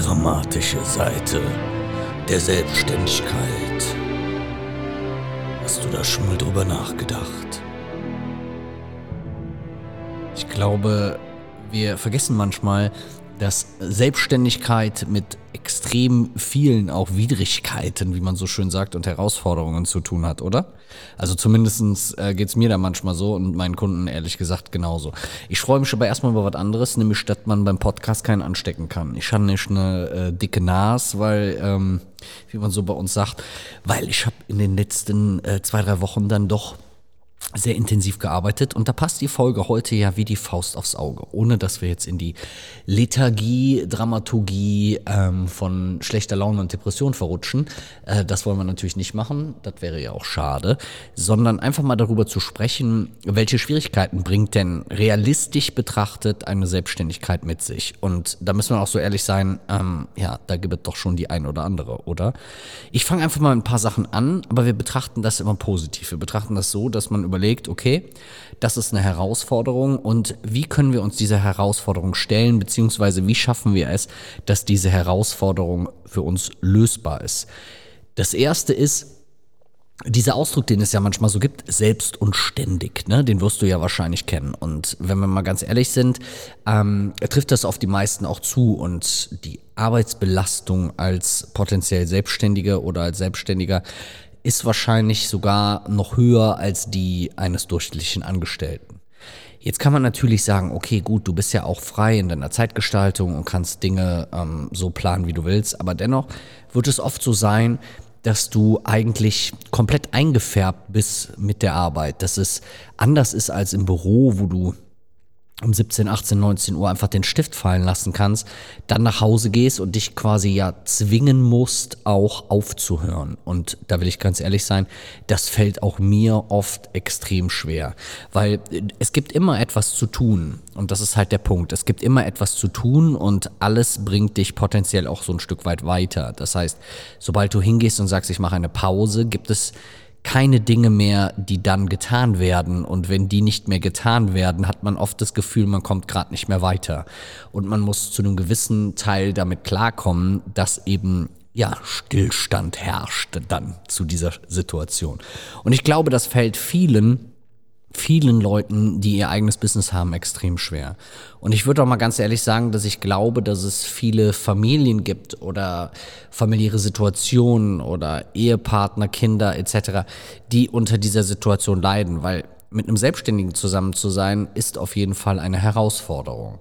dramatische Seite der Selbstständigkeit. Hast du da schon mal drüber nachgedacht? Ich glaube, wir vergessen manchmal, dass Selbstständigkeit mit extrem vielen auch Widrigkeiten, wie man so schön sagt, und Herausforderungen zu tun hat, oder? Also zumindest äh, geht es mir da manchmal so und meinen Kunden ehrlich gesagt genauso. Ich freue mich aber erstmal über was anderes, nämlich dass man beim Podcast keinen anstecken kann. Ich habe nicht eine äh, dicke Nas, weil, ähm, wie man so bei uns sagt, weil ich habe in den letzten äh, zwei, drei Wochen dann doch sehr intensiv gearbeitet und da passt die Folge heute ja wie die Faust aufs Auge, ohne dass wir jetzt in die Lethargie, Dramaturgie ähm, von schlechter Laune und Depression verrutschen. Äh, das wollen wir natürlich nicht machen, das wäre ja auch schade, sondern einfach mal darüber zu sprechen, welche Schwierigkeiten bringt denn realistisch betrachtet eine Selbstständigkeit mit sich. Und da müssen wir auch so ehrlich sein, ähm, ja, da gibt es doch schon die ein oder andere, oder? Ich fange einfach mal ein paar Sachen an, aber wir betrachten das immer positiv. Wir betrachten das so, dass man überlegt, okay, das ist eine Herausforderung und wie können wir uns dieser Herausforderung stellen, beziehungsweise wie schaffen wir es, dass diese Herausforderung für uns lösbar ist. Das erste ist, dieser Ausdruck, den es ja manchmal so gibt, selbst und ständig, ne, den wirst du ja wahrscheinlich kennen. Und wenn wir mal ganz ehrlich sind, ähm, trifft das auf die meisten auch zu. Und die Arbeitsbelastung als potenziell Selbstständige oder als Selbstständiger ist wahrscheinlich sogar noch höher als die eines durchschnittlichen Angestellten. Jetzt kann man natürlich sagen, okay, gut, du bist ja auch frei in deiner Zeitgestaltung und kannst Dinge ähm, so planen, wie du willst, aber dennoch wird es oft so sein, dass du eigentlich komplett eingefärbt bist mit der Arbeit, dass es anders ist als im Büro, wo du um 17, 18, 19 Uhr einfach den Stift fallen lassen kannst, dann nach Hause gehst und dich quasi ja zwingen musst, auch aufzuhören. Und da will ich ganz ehrlich sein, das fällt auch mir oft extrem schwer, weil es gibt immer etwas zu tun. Und das ist halt der Punkt. Es gibt immer etwas zu tun und alles bringt dich potenziell auch so ein Stück weit weiter. Das heißt, sobald du hingehst und sagst, ich mache eine Pause, gibt es keine Dinge mehr, die dann getan werden. Und wenn die nicht mehr getan werden, hat man oft das Gefühl, man kommt gerade nicht mehr weiter. Und man muss zu einem gewissen Teil damit klarkommen, dass eben ja, Stillstand herrscht dann zu dieser Situation. Und ich glaube, das fällt vielen vielen Leuten, die ihr eigenes Business haben, extrem schwer. Und ich würde auch mal ganz ehrlich sagen, dass ich glaube, dass es viele Familien gibt oder familiäre Situationen oder Ehepartner, Kinder etc., die unter dieser Situation leiden, weil mit einem Selbstständigen zusammen zu sein, ist auf jeden Fall eine Herausforderung.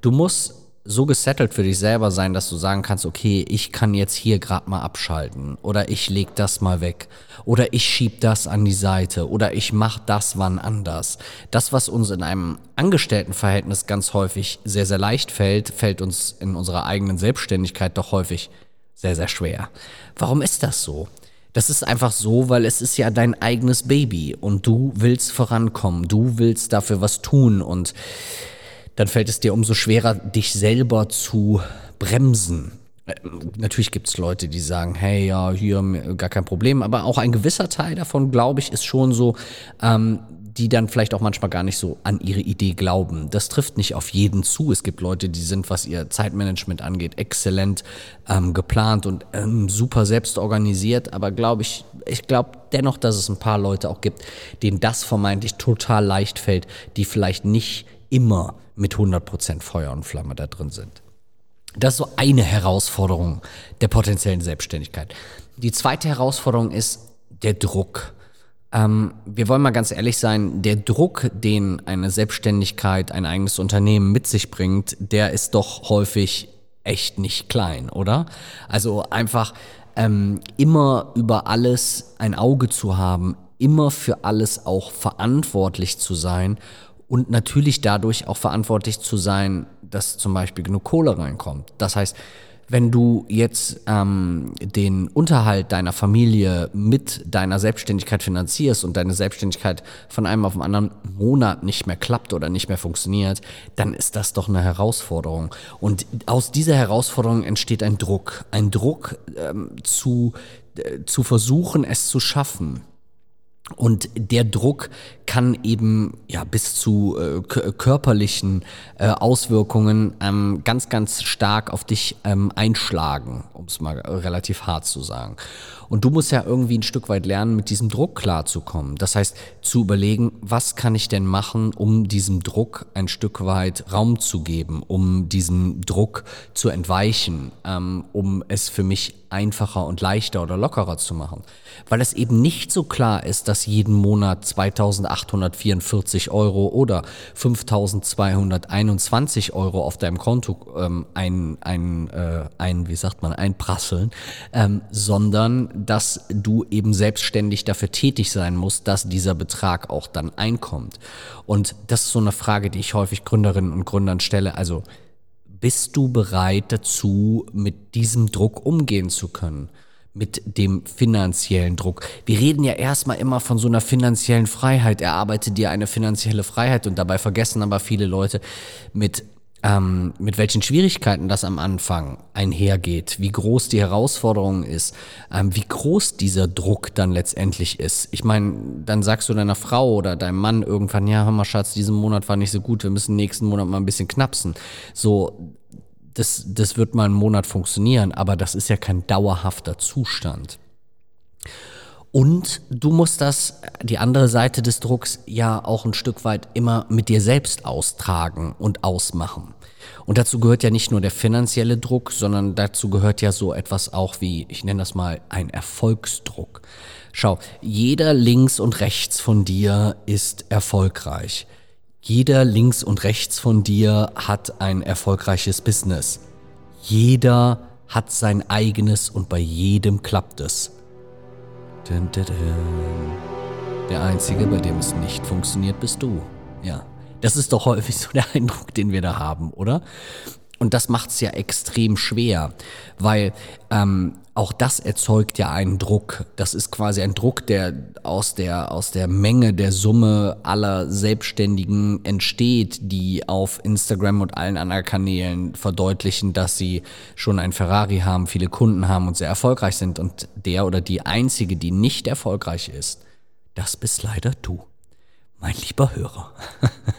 Du musst so gesettelt für dich selber sein, dass du sagen kannst, okay, ich kann jetzt hier gerade mal abschalten oder ich leg das mal weg oder ich schieb das an die Seite oder ich mach das wann anders. Das, was uns in einem Angestelltenverhältnis ganz häufig sehr, sehr leicht fällt, fällt uns in unserer eigenen Selbstständigkeit doch häufig sehr, sehr schwer. Warum ist das so? Das ist einfach so, weil es ist ja dein eigenes Baby und du willst vorankommen, du willst dafür was tun und dann fällt es dir umso schwerer, dich selber zu bremsen. Äh, natürlich gibt es Leute, die sagen, hey, ja, hier gar kein Problem, aber auch ein gewisser Teil davon, glaube ich, ist schon so, ähm, die dann vielleicht auch manchmal gar nicht so an ihre Idee glauben. Das trifft nicht auf jeden zu. Es gibt Leute, die sind, was ihr Zeitmanagement angeht, exzellent ähm, geplant und ähm, super selbst organisiert. Aber glaube ich, ich glaube dennoch, dass es ein paar Leute auch gibt, denen das vermeintlich total leicht fällt, die vielleicht nicht immer mit 100% Feuer und Flamme da drin sind. Das ist so eine Herausforderung der potenziellen Selbstständigkeit. Die zweite Herausforderung ist der Druck. Ähm, wir wollen mal ganz ehrlich sein, der Druck, den eine Selbstständigkeit, ein eigenes Unternehmen mit sich bringt, der ist doch häufig echt nicht klein, oder? Also einfach ähm, immer über alles ein Auge zu haben, immer für alles auch verantwortlich zu sein und natürlich dadurch auch verantwortlich zu sein, dass zum Beispiel genug Kohle reinkommt. Das heißt, wenn du jetzt ähm, den Unterhalt deiner Familie mit deiner Selbstständigkeit finanzierst und deine Selbstständigkeit von einem auf den anderen Monat nicht mehr klappt oder nicht mehr funktioniert, dann ist das doch eine Herausforderung. Und aus dieser Herausforderung entsteht ein Druck. Ein Druck ähm, zu, äh, zu versuchen, es zu schaffen. Und der Druck kann eben ja bis zu äh, körperlichen äh, Auswirkungen ähm, ganz, ganz stark auf dich ähm, einschlagen, um es mal relativ hart zu sagen. Und du musst ja irgendwie ein Stück weit lernen, mit diesem Druck klarzukommen. Das heißt, zu überlegen, was kann ich denn machen, um diesem Druck ein Stück weit Raum zu geben, um diesem Druck zu entweichen, ähm, um es für mich einfacher und leichter oder lockerer zu machen. Weil es eben nicht so klar ist, dass jeden Monat 2844 Euro oder 5221 Euro auf deinem Konto ähm, ein, ein, äh, ein, wie sagt man, einprasseln, ähm, sondern dass du eben selbstständig dafür tätig sein musst, dass dieser Betrag auch dann einkommt. Und das ist so eine Frage, die ich häufig Gründerinnen und Gründern stelle. Also bist du bereit dazu, mit diesem Druck umgehen zu können? Mit dem finanziellen Druck. Wir reden ja erstmal immer von so einer finanziellen Freiheit. Erarbeite dir eine finanzielle Freiheit und dabei vergessen aber viele Leute mit ähm, mit welchen Schwierigkeiten das am Anfang einhergeht, wie groß die Herausforderung ist, ähm, wie groß dieser Druck dann letztendlich ist. Ich meine, dann sagst du deiner Frau oder deinem Mann irgendwann, ja, hör mal, Schatz, diesen Monat war nicht so gut, wir müssen nächsten Monat mal ein bisschen knapsen. So, das, das wird mal einen Monat funktionieren, aber das ist ja kein dauerhafter Zustand. Und du musst das, die andere Seite des Drucks, ja auch ein Stück weit immer mit dir selbst austragen und ausmachen. Und dazu gehört ja nicht nur der finanzielle Druck, sondern dazu gehört ja so etwas auch wie, ich nenne das mal, ein Erfolgsdruck. Schau, jeder links und rechts von dir ist erfolgreich. Jeder links und rechts von dir hat ein erfolgreiches Business. Jeder hat sein eigenes und bei jedem klappt es. Der Einzige, bei dem es nicht funktioniert, bist du. Ja. Das ist doch häufig so der Eindruck, den wir da haben, oder? Und das macht es ja extrem schwer, weil ähm, auch das erzeugt ja einen Druck. Das ist quasi ein Druck, der aus der, aus der Menge der Summe aller Selbstständigen entsteht, die auf Instagram und allen anderen Kanälen verdeutlichen, dass sie schon ein Ferrari haben, viele Kunden haben und sehr erfolgreich sind. Und der oder die einzige, die nicht erfolgreich ist, das bist leider du. Mein lieber Hörer.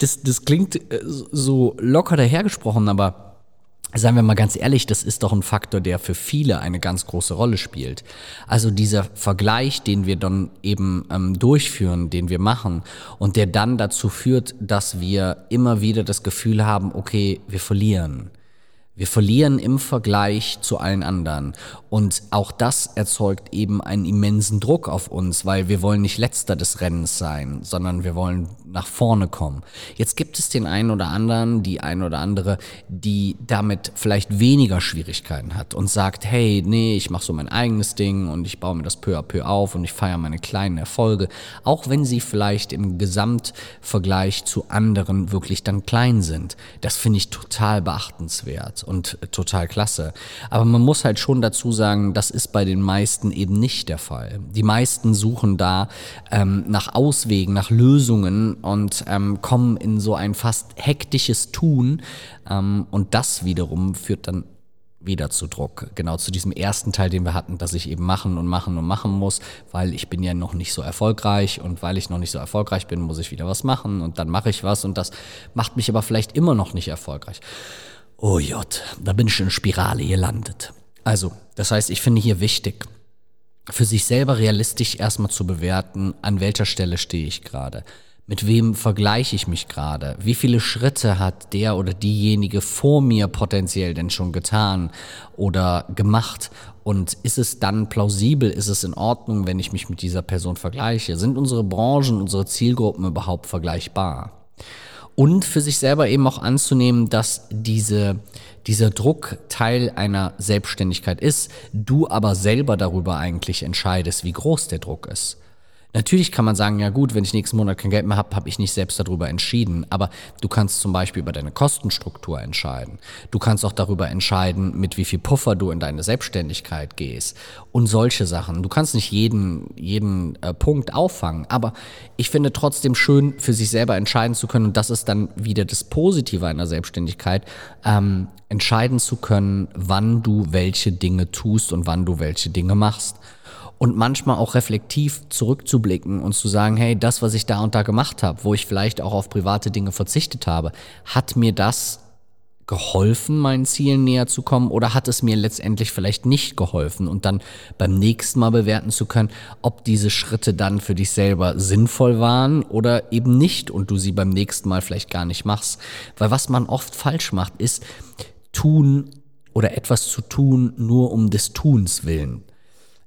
Das, das klingt äh, so locker dahergesprochen, aber Seien wir mal ganz ehrlich, das ist doch ein Faktor, der für viele eine ganz große Rolle spielt. Also dieser Vergleich, den wir dann eben ähm, durchführen, den wir machen und der dann dazu führt, dass wir immer wieder das Gefühl haben, okay, wir verlieren. Wir verlieren im Vergleich zu allen anderen. Und auch das erzeugt eben einen immensen Druck auf uns, weil wir wollen nicht letzter des Rennens sein, sondern wir wollen nach vorne kommen. Jetzt gibt es den einen oder anderen, die ein oder andere, die damit vielleicht weniger Schwierigkeiten hat und sagt, hey, nee, ich mache so mein eigenes Ding und ich baue mir das peu à peu auf und ich feiere meine kleinen Erfolge, auch wenn sie vielleicht im Gesamtvergleich zu anderen wirklich dann klein sind. Das finde ich total beachtenswert und total klasse. Aber man muss halt schon dazu sagen, das ist bei den meisten eben nicht der Fall. Die meisten suchen da ähm, nach Auswegen, nach Lösungen und ähm, kommen in so ein fast hektisches Tun. Ähm, und das wiederum führt dann wieder zu Druck. Genau zu diesem ersten Teil, den wir hatten, dass ich eben machen und machen und machen muss, weil ich bin ja noch nicht so erfolgreich und weil ich noch nicht so erfolgreich bin, muss ich wieder was machen und dann mache ich was und das macht mich aber vielleicht immer noch nicht erfolgreich. Oh Jott, da bin ich in Spirale gelandet. Also, das heißt, ich finde hier wichtig, für sich selber realistisch erstmal zu bewerten, an welcher Stelle stehe ich gerade. Mit wem vergleiche ich mich gerade? Wie viele Schritte hat der oder diejenige vor mir potenziell denn schon getan oder gemacht? Und ist es dann plausibel, ist es in Ordnung, wenn ich mich mit dieser Person vergleiche? Sind unsere Branchen, unsere Zielgruppen überhaupt vergleichbar? Und für sich selber eben auch anzunehmen, dass diese, dieser Druck Teil einer Selbstständigkeit ist, du aber selber darüber eigentlich entscheidest, wie groß der Druck ist. Natürlich kann man sagen, ja gut, wenn ich nächsten Monat kein Geld mehr habe, habe ich nicht selbst darüber entschieden. Aber du kannst zum Beispiel über deine Kostenstruktur entscheiden. Du kannst auch darüber entscheiden, mit wie viel Puffer du in deine Selbstständigkeit gehst und solche Sachen. Du kannst nicht jeden, jeden äh, Punkt auffangen. Aber ich finde trotzdem schön, für sich selber entscheiden zu können. Und das ist dann wieder das Positive einer Selbstständigkeit, ähm, entscheiden zu können, wann du welche Dinge tust und wann du welche Dinge machst. Und manchmal auch reflektiv zurückzublicken und zu sagen, hey, das, was ich da und da gemacht habe, wo ich vielleicht auch auf private Dinge verzichtet habe, hat mir das geholfen, meinen Zielen näher zu kommen oder hat es mir letztendlich vielleicht nicht geholfen und dann beim nächsten Mal bewerten zu können, ob diese Schritte dann für dich selber sinnvoll waren oder eben nicht und du sie beim nächsten Mal vielleicht gar nicht machst. Weil was man oft falsch macht, ist tun oder etwas zu tun nur um des Tuns willen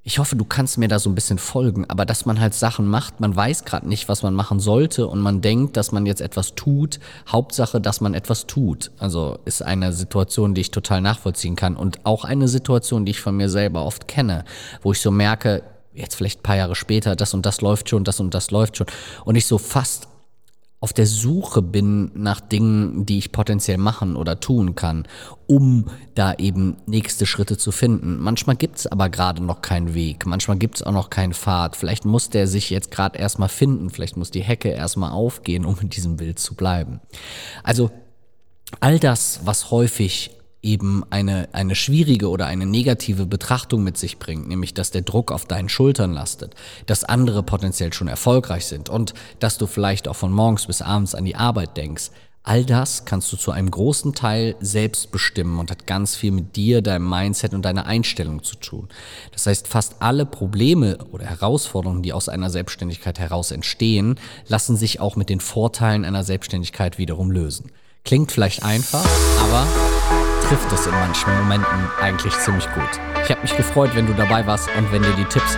ich hoffe, du kannst mir da so ein bisschen folgen, aber dass man halt Sachen macht, man weiß gerade nicht, was man machen sollte und man denkt, dass man jetzt etwas tut. Hauptsache, dass man etwas tut. Also ist eine Situation, die ich total nachvollziehen kann und auch eine Situation, die ich von mir selber oft kenne, wo ich so merke, jetzt vielleicht ein paar Jahre später, das und das läuft schon, das und das läuft schon und ich so fast auf der Suche bin nach Dingen, die ich potenziell machen oder tun kann, um da eben nächste Schritte zu finden. Manchmal gibt es aber gerade noch keinen Weg, manchmal gibt es auch noch keinen Pfad. Vielleicht muss der sich jetzt gerade erstmal finden, vielleicht muss die Hecke erstmal aufgehen, um in diesem Bild zu bleiben. Also all das, was häufig eben eine, eine schwierige oder eine negative Betrachtung mit sich bringt, nämlich dass der Druck auf deinen Schultern lastet, dass andere potenziell schon erfolgreich sind und dass du vielleicht auch von morgens bis abends an die Arbeit denkst. All das kannst du zu einem großen Teil selbst bestimmen und hat ganz viel mit dir, deinem Mindset und deiner Einstellung zu tun. Das heißt, fast alle Probleme oder Herausforderungen, die aus einer Selbstständigkeit heraus entstehen, lassen sich auch mit den Vorteilen einer Selbstständigkeit wiederum lösen. Klingt vielleicht einfach, aber trifft es in manchen Momenten eigentlich ziemlich gut. Ich habe mich gefreut, wenn du dabei warst und wenn dir die Tipps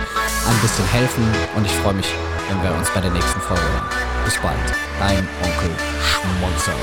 ein bisschen helfen und ich freue mich, wenn wir uns bei der nächsten Folge hören. Bis bald, dein Onkel Schmonzer.